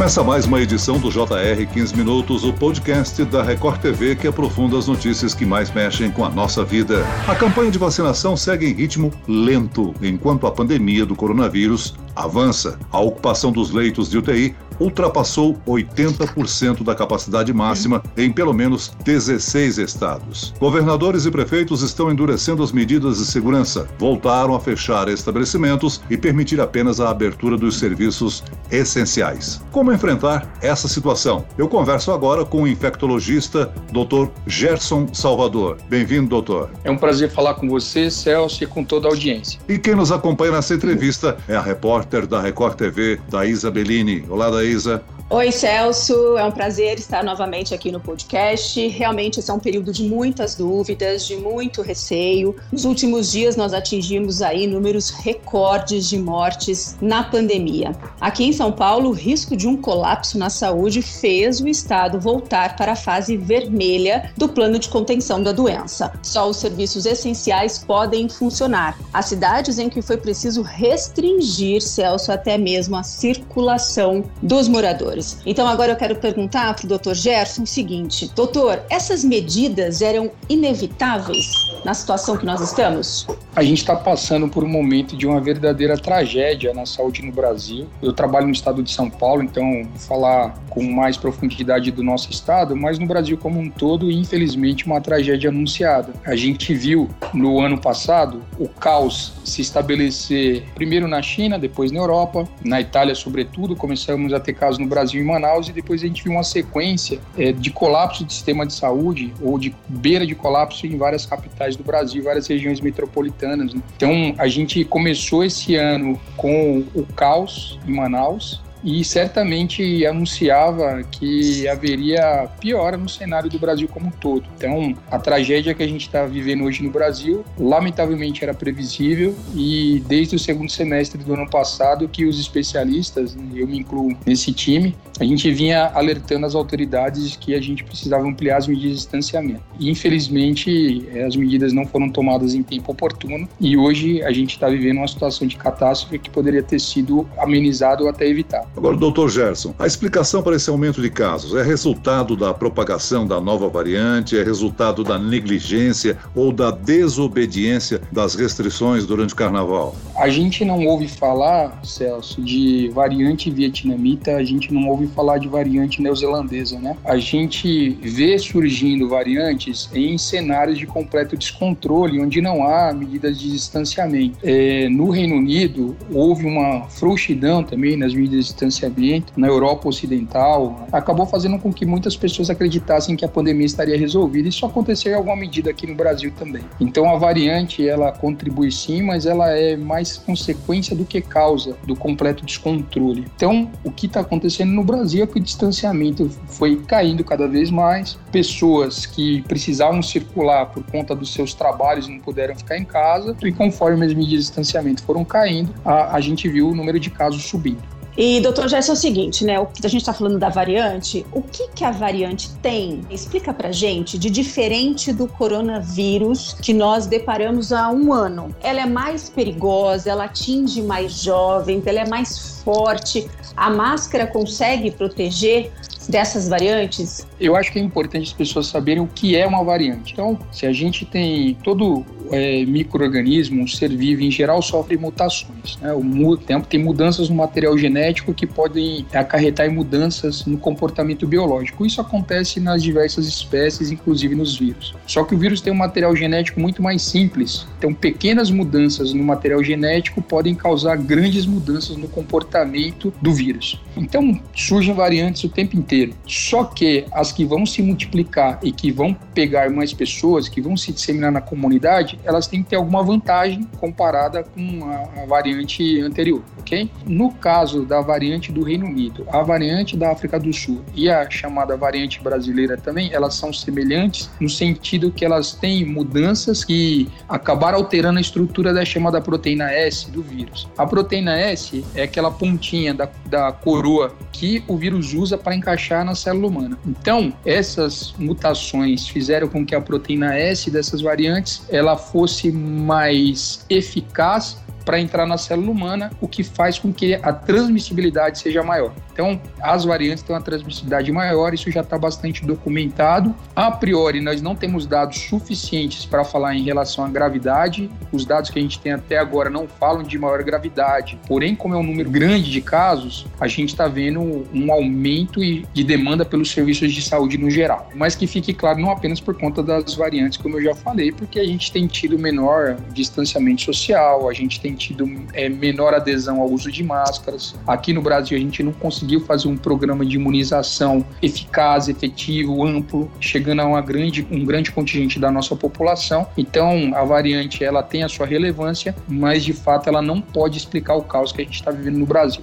Começa mais uma edição do JR 15 Minutos, o podcast da Record TV que aprofunda as notícias que mais mexem com a nossa vida. A campanha de vacinação segue em ritmo lento, enquanto a pandemia do coronavírus avança. A ocupação dos leitos de UTI ultrapassou 80% da capacidade máxima em pelo menos 16 estados. Governadores e prefeitos estão endurecendo as medidas de segurança, voltaram a fechar estabelecimentos e permitir apenas a abertura dos serviços essenciais. Como enfrentar essa situação? Eu converso agora com o infectologista Dr. Gerson Salvador. Bem-vindo, doutor. É um prazer falar com você, Celso, e com toda a audiência. E quem nos acompanha nessa entrevista é a repórter da Record TV, Daísa Bellini. Olá, Daísa. Oi, Celso. É um prazer estar novamente aqui no podcast. Realmente, esse é um período de muitas dúvidas, de muito receio. Nos últimos dias, nós atingimos aí números recordes de mortes na pandemia. Aqui em São Paulo, o risco de um colapso na saúde fez o estado voltar para a fase vermelha do plano de contenção da doença. Só os serviços essenciais podem funcionar. As cidades em que foi preciso restringir, Celso, até mesmo a circulação dos moradores. Então agora eu quero perguntar para o Dr. Gerson o seguinte: doutor, essas medidas eram inevitáveis na situação que nós estamos? A gente está passando por um momento de uma verdadeira tragédia na saúde no Brasil. Eu trabalho no estado de São Paulo, então vou falar com mais profundidade do nosso estado, mas no Brasil como um todo, infelizmente, uma tragédia anunciada. A gente viu no ano passado o caos se estabelecer primeiro na China, depois na Europa, na Itália, sobretudo. Começamos a ter casos no Brasil em Manaus e depois a gente viu uma sequência é, de colapso do sistema de saúde ou de beira de colapso em várias capitais do Brasil, várias regiões metropolitanas. Né? Então a gente começou esse ano com o caos em Manaus e certamente anunciava que haveria piora no cenário do Brasil como um todo. Então, a tragédia que a gente está vivendo hoje no Brasil, lamentavelmente era previsível e desde o segundo semestre do ano passado que os especialistas, eu me incluo nesse time, a gente vinha alertando as autoridades que a gente precisava ampliar as medidas de distanciamento. E, infelizmente, eh, as medidas não foram tomadas em tempo oportuno e hoje a gente está vivendo uma situação de catástrofe que poderia ter sido amenizada ou até evitada. Agora, doutor Gerson, a explicação para esse aumento de casos é resultado da propagação da nova variante, é resultado da negligência ou da desobediência das restrições durante o carnaval? A gente não ouve falar, Celso, de variante vietnamita, a gente não ouve falar de variante neozelandesa, né? A gente vê surgindo variantes em cenários de completo descontrole, onde não há medidas de distanciamento. É, no Reino Unido, houve uma frouxidão também nas medidas de distanciamento na Europa Ocidental, acabou fazendo com que muitas pessoas acreditassem que a pandemia estaria resolvida. Isso aconteceu em alguma medida aqui no Brasil também. Então a variante ela contribui sim, mas ela é mais consequência do que causa do completo descontrole. Então o que está acontecendo no Brasil é que o distanciamento foi caindo cada vez mais. Pessoas que precisavam circular por conta dos seus trabalhos não puderam ficar em casa e conforme as medidas de distanciamento foram caindo, a, a gente viu o número de casos subindo. E, doutor Gerson, é o seguinte, né? O que a gente está falando da variante, o que, que a variante tem? Explica pra gente de diferente do coronavírus que nós deparamos há um ano. Ela é mais perigosa, ela atinge mais jovens, ela é mais forte. A máscara consegue proteger dessas variantes? Eu acho que é importante as pessoas saberem o que é uma variante. Então, se a gente tem todo é, microorganismo, um ser vivo em geral sofre mutações. Né? O tempo tem mudanças no material genético que podem acarretar em mudanças no comportamento biológico. Isso acontece nas diversas espécies, inclusive nos vírus. Só que o vírus tem um material genético muito mais simples. Então, pequenas mudanças no material genético podem causar grandes mudanças no comportamento do vírus. Então, surgem variantes o tempo inteiro. Só que as que vão se multiplicar e que vão pegar mais pessoas, que vão se disseminar na comunidade, elas têm que ter alguma vantagem comparada com a, a variante anterior, ok? No caso da variante do Reino Unido, a variante da África do Sul e a chamada variante brasileira também, elas são semelhantes no sentido que elas têm mudanças que acabaram alterando a estrutura da chamada proteína S do vírus. A proteína S é aquela pontinha da, da coroa que o vírus usa para encaixar na célula humana. Então, essas mutações fizeram com que a proteína S dessas variantes ela fosse mais eficaz para entrar na célula humana, o que faz com que a transmissibilidade seja maior. Então, as variantes têm uma transmissibilidade maior, isso já está bastante documentado. A priori, nós não temos dados suficientes para falar em relação à gravidade. Os dados que a gente tem até agora não falam de maior gravidade. Porém, como é um número grande de casos, a gente está vendo um aumento de demanda pelos serviços de saúde no geral. Mas que fique claro, não apenas por conta das variantes, como eu já falei, porque a gente tem tido menor distanciamento social, a gente tem tido é, menor adesão ao uso de máscaras. Aqui no Brasil, a gente não conseguiu fazer um programa de imunização eficaz, efetivo, amplo, chegando a uma grande, um grande contingente da nossa população. Então, a variante ela tem a sua relevância, mas de fato ela não pode explicar o caos que a gente está vivendo no Brasil.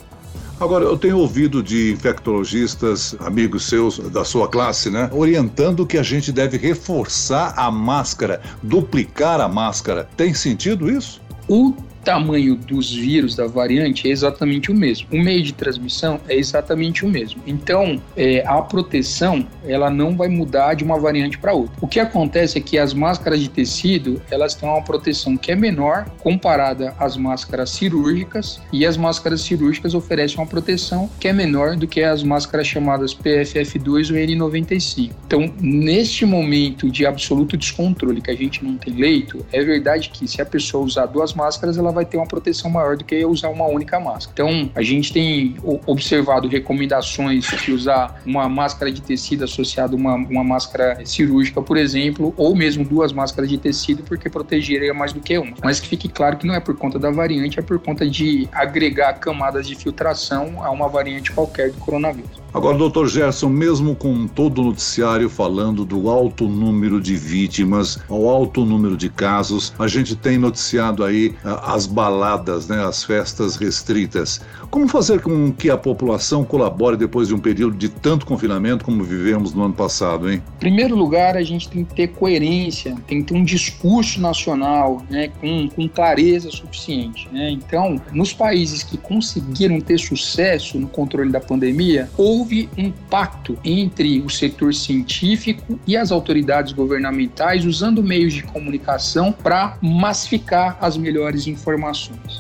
Agora, eu tenho ouvido de infectologistas, amigos seus da sua classe, né, orientando que a gente deve reforçar a máscara, duplicar a máscara. Tem sentido isso? O tamanho dos vírus da variante é exatamente o mesmo. O meio de transmissão é exatamente o mesmo. Então, é, a proteção ela não vai mudar de uma variante para outra. O que acontece é que as máscaras de tecido elas têm uma proteção que é menor comparada às máscaras cirúrgicas e as máscaras cirúrgicas oferecem uma proteção que é menor do que as máscaras chamadas PFF2 ou N95. Então, neste momento de absoluto descontrole que a gente não tem leito, é verdade que se a pessoa usar duas máscaras, ela vai ter uma proteção maior do que usar uma única máscara. Então, a gente tem observado recomendações de usar uma máscara de tecido associada a uma, uma máscara cirúrgica, por exemplo, ou mesmo duas máscaras de tecido, porque protegeria mais do que uma. Mas que fique claro que não é por conta da variante, é por conta de agregar camadas de filtração a uma variante qualquer do coronavírus. Agora, doutor Gerson, mesmo com todo o noticiário falando do alto número de vítimas, ao alto número de casos, a gente tem noticiado aí ah, as baladas, né, as festas restritas. Como fazer com que a população colabore depois de um período de tanto confinamento como vivemos no ano passado, hein? Em primeiro lugar, a gente tem que ter coerência, tem que ter um discurso nacional, né, com, com clareza suficiente. Né? Então, nos países que conseguiram ter sucesso no controle da pandemia, houve um pacto entre o setor científico e as autoridades governamentais usando meios de comunicação para massificar as melhores informações.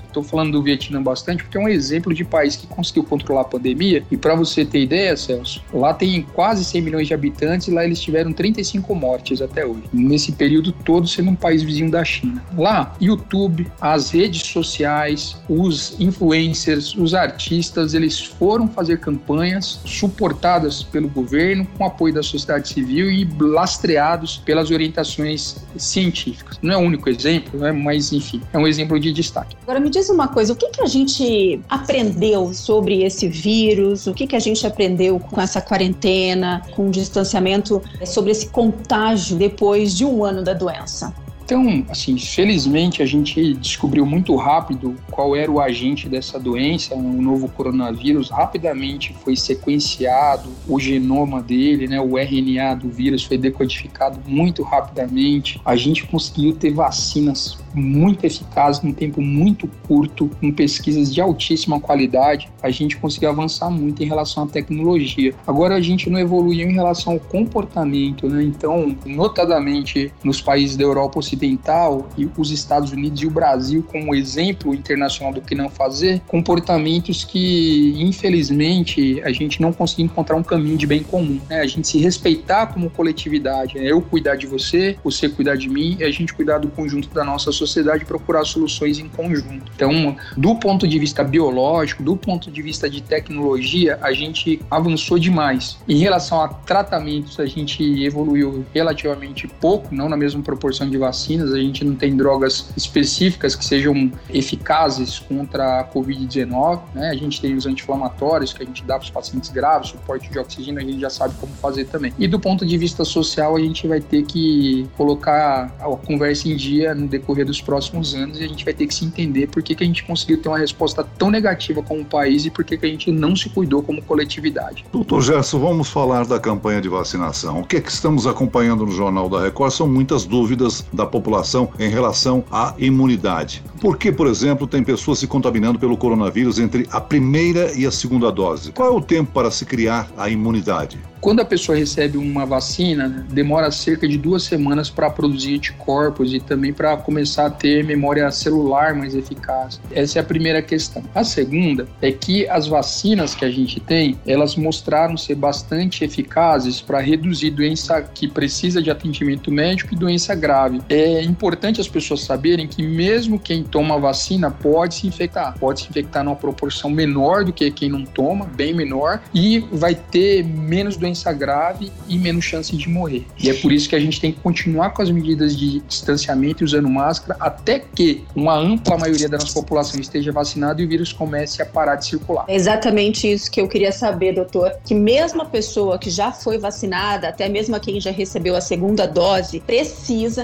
Estou falando do Vietnã bastante porque é um exemplo de país que conseguiu controlar a pandemia. E para você ter ideia, Celso, lá tem quase 100 milhões de habitantes e lá eles tiveram 35 mortes até hoje. Nesse período todo, sendo um país vizinho da China. Lá, YouTube, as redes sociais, os influencers, os artistas, eles foram fazer campanhas suportadas pelo governo, com apoio da sociedade civil e lastreados pelas orientações científicas. Não é o único exemplo, né? mas enfim, é um exemplo de destaque. Agora me diz uma coisa, o que, que a gente aprende aprendeu sobre esse vírus? O que, que a gente aprendeu com essa quarentena, com o distanciamento, sobre esse contágio depois de um ano da doença? Então, assim, felizmente a gente descobriu muito rápido qual era o agente dessa doença, o novo coronavírus. Rapidamente foi sequenciado o genoma dele, né? O RNA do vírus foi decodificado muito rapidamente. A gente conseguiu ter vacinas muito eficazes num tempo muito curto, com pesquisas de altíssima qualidade. A gente conseguiu avançar muito em relação à tecnologia. Agora a gente não evoluiu em relação ao comportamento, né? Então, notadamente nos países da Europa Ocidental Ocidental e os Estados Unidos e o Brasil como exemplo internacional do que não fazer, comportamentos que, infelizmente, a gente não conseguiu encontrar um caminho de bem comum. Né? A gente se respeitar como coletividade, né? eu cuidar de você, você cuidar de mim e a gente cuidar do conjunto da nossa sociedade e procurar soluções em conjunto. Então, do ponto de vista biológico, do ponto de vista de tecnologia, a gente avançou demais. Em relação a tratamentos, a gente evoluiu relativamente pouco, não na mesma proporção de vacina vacinas, a gente não tem drogas específicas que sejam eficazes contra a Covid-19, né? A gente tem os anti-inflamatórios que a gente dá para os pacientes graves, suporte de oxigênio, a gente já sabe como fazer também. E do ponto de vista social, a gente vai ter que colocar a conversa em dia no decorrer dos próximos anos e a gente vai ter que se entender por que, que a gente conseguiu ter uma resposta tão negativa como país e por que, que a gente não se cuidou como coletividade. Doutor Gerson, vamos falar da campanha de vacinação. O que é que estamos acompanhando no Jornal da Record são muitas dúvidas da população população em relação à imunidade. Por que, por exemplo, tem pessoas se contaminando pelo coronavírus entre a primeira e a segunda dose? Qual é o tempo para se criar a imunidade? Quando a pessoa recebe uma vacina, demora cerca de duas semanas para produzir anticorpos e também para começar a ter memória celular mais eficaz. Essa é a primeira questão. A segunda é que as vacinas que a gente tem, elas mostraram ser bastante eficazes para reduzir doença que precisa de atendimento médico e doença grave. É importante as pessoas saberem que mesmo quem toma a vacina pode se infectar, pode se infectar numa proporção menor do que quem não toma, bem menor, e vai ter menos doença grave e menos chance de morrer. E é por isso que a gente tem que continuar com as medidas de distanciamento e usando máscara até que uma ampla maioria da nossa população esteja vacinada e o vírus comece a parar de circular. É exatamente isso que eu queria saber, doutor. Que mesmo a pessoa que já foi vacinada, até mesmo quem já recebeu a segunda dose, precisa,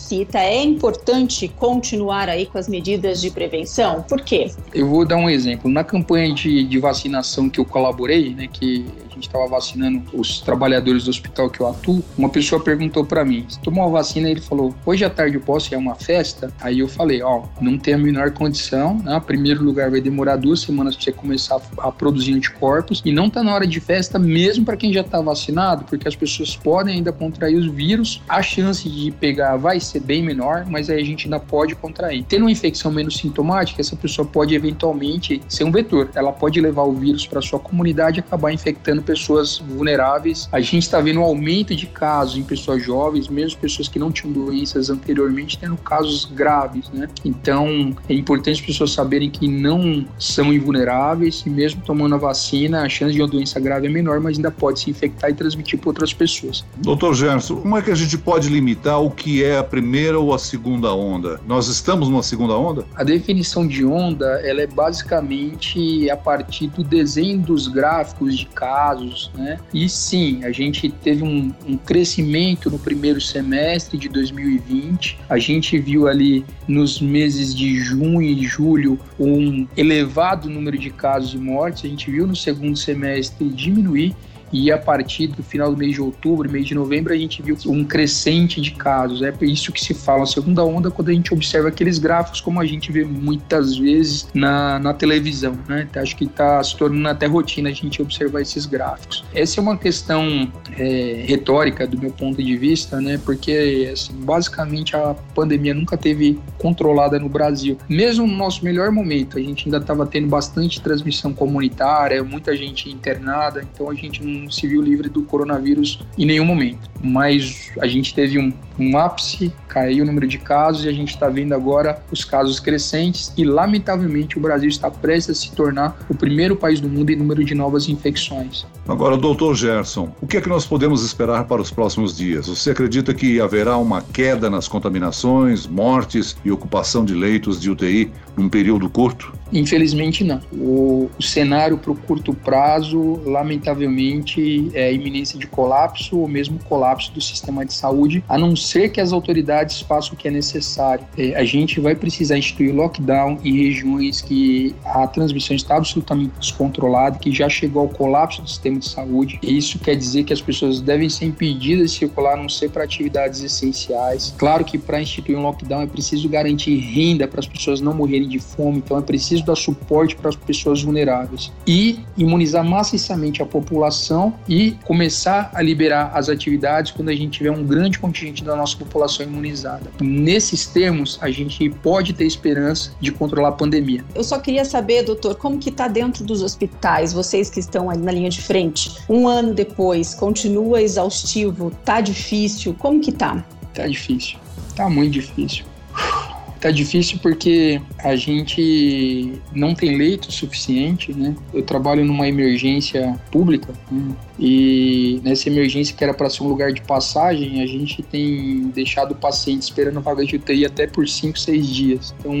necessita, é importante continuar aí com as medidas de prevenção? Por quê? Eu vou dar um exemplo. Na campanha de, de vacinação que eu colaborei, né, que gente estava vacinando os trabalhadores do hospital que eu atuo, uma pessoa perguntou para mim, você tomou a vacina? Ele falou, hoje à tarde eu posso ir a uma festa? Aí eu falei, ó, não tem a menor condição, né? Primeiro lugar vai demorar duas semanas para você começar a produzir anticorpos e não tá na hora de festa mesmo para quem já tá vacinado, porque as pessoas podem ainda contrair os vírus, a chance de pegar vai ser bem menor, mas aí a gente ainda pode contrair. Tendo uma infecção menos sintomática, essa pessoa pode eventualmente ser um vetor. Ela pode levar o vírus para sua comunidade e acabar infectando pessoas vulneráveis. A gente está vendo um aumento de casos em pessoas jovens, mesmo pessoas que não tinham doenças anteriormente, tendo casos graves, né? Então, é importante as pessoas saberem que não são invulneráveis e mesmo tomando a vacina, a chance de uma doença grave é menor, mas ainda pode se infectar e transmitir para outras pessoas. Doutor Gerson, como é que a gente pode limitar o que é a primeira ou a segunda onda? Nós estamos numa segunda onda? A definição de onda, ela é basicamente a partir do desenho dos gráficos de casos casos, né? E sim, a gente teve um, um crescimento no primeiro semestre de 2020. A gente viu ali nos meses de junho e julho um elevado número de casos e mortes. A gente viu no segundo semestre diminuir e a partir do final do mês de outubro, mês de novembro, a gente viu um crescente de casos. É isso que se fala segunda onda quando a gente observa aqueles gráficos como a gente vê muitas vezes na, na televisão. Né? Então, acho que está se tornando até rotina a gente observar esses gráficos. Essa é uma questão é, retórica do meu ponto de vista, né? porque assim, basicamente a pandemia nunca teve controlada no Brasil. Mesmo no nosso melhor momento, a gente ainda estava tendo bastante transmissão comunitária, muita gente internada, então a gente não se viu livre do coronavírus em nenhum momento. Mas a gente teve um, um ápice, caiu o número de casos e a gente está vendo agora os casos crescentes e, lamentavelmente, o Brasil está prestes a se tornar o primeiro país do mundo em número de novas infecções. Agora, doutor Gerson, o que é que nós podemos esperar para os próximos dias? Você acredita que haverá uma queda nas contaminações, mortes e ocupação de leitos de UTI num período curto? Infelizmente, não. O, o cenário para o curto prazo, lamentavelmente, é iminência de colapso ou mesmo colapso do sistema de saúde, a não ser que as autoridades façam o que é necessário. É, a gente vai precisar instituir lockdown em regiões que a transmissão está absolutamente descontrolada, que já chegou ao colapso do sistema de saúde. Isso quer dizer que as pessoas devem ser impedidas de circular, a não ser para atividades essenciais. Claro que para instituir um lockdown é preciso garantir renda para as pessoas não morrerem de fome, então é preciso dar suporte para as pessoas vulneráveis e imunizar maciçamente a população e começar a liberar as atividades quando a gente tiver um grande contingente da nossa população imunizada. Nesses termos, a gente pode ter esperança de controlar a pandemia. Eu só queria saber, doutor, como que está dentro dos hospitais, vocês que estão ali na linha de frente, um ano depois, continua exaustivo, tá difícil, como que tá? Tá difícil, tá muito difícil. Tá difícil porque a gente não tem leito suficiente, né? Eu trabalho numa emergência pública né? e nessa emergência que era para ser um lugar de passagem, a gente tem deixado o paciente esperando vaga de UTI até por 5, 6 dias. Então,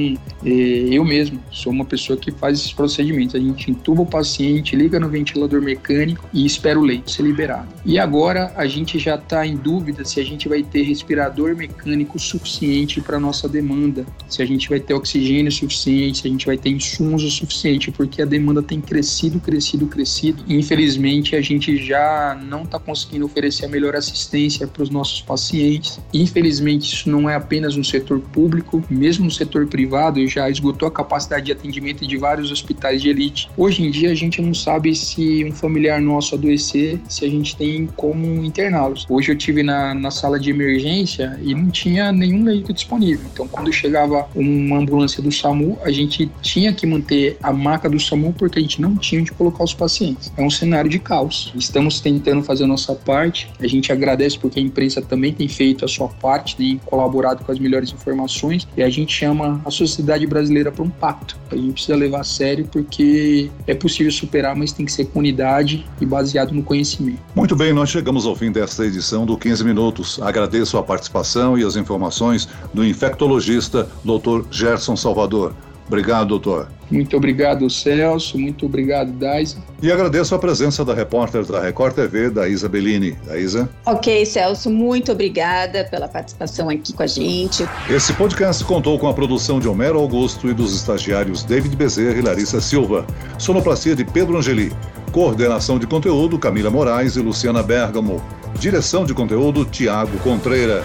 é, eu mesmo sou uma pessoa que faz esses procedimentos. A gente entuba o paciente, liga no ventilador mecânico e espera o leito ser liberado. E agora a gente já está em dúvida se a gente vai ter respirador mecânico suficiente para nossa demanda se a gente vai ter oxigênio suficiente, se a gente vai ter insumos o suficiente, porque a demanda tem crescido, crescido, crescido. E, infelizmente, a gente já não está conseguindo oferecer a melhor assistência para os nossos pacientes. Infelizmente, isso não é apenas no setor público, mesmo no setor privado, já esgotou a capacidade de atendimento de vários hospitais de elite. Hoje em dia, a gente não sabe se um familiar nosso adoecer, se a gente tem como interná-los. Hoje eu tive na, na sala de emergência e não tinha nenhum leito disponível. Então, quando chegava uma ambulância do SAMU, a gente tinha que manter a maca do SAMU porque a gente não tinha onde colocar os pacientes. É um cenário de caos. Estamos tentando fazer a nossa parte. A gente agradece porque a imprensa também tem feito a sua parte, tem colaborado com as melhores informações e a gente chama a sociedade brasileira para um pacto. A gente precisa levar a sério porque é possível superar, mas tem que ser com unidade e baseado no conhecimento. Muito bem, nós chegamos ao fim desta edição do 15 Minutos. Agradeço a participação e as informações do infectologista Dr. Gerson Salvador. Obrigado, doutor. Muito obrigado, Celso. Muito obrigado, Daisa. E agradeço a presença da repórter da Record TV, Daísa Bellini. Daísa? Ok, Celso. Muito obrigada pela participação aqui com a gente. Esse podcast contou com a produção de Homero Augusto e dos estagiários David Bezerra e Larissa Silva. Sonoplastia de Pedro Angeli. Coordenação de conteúdo, Camila Moraes e Luciana Bergamo. Direção de conteúdo, Tiago Contreira.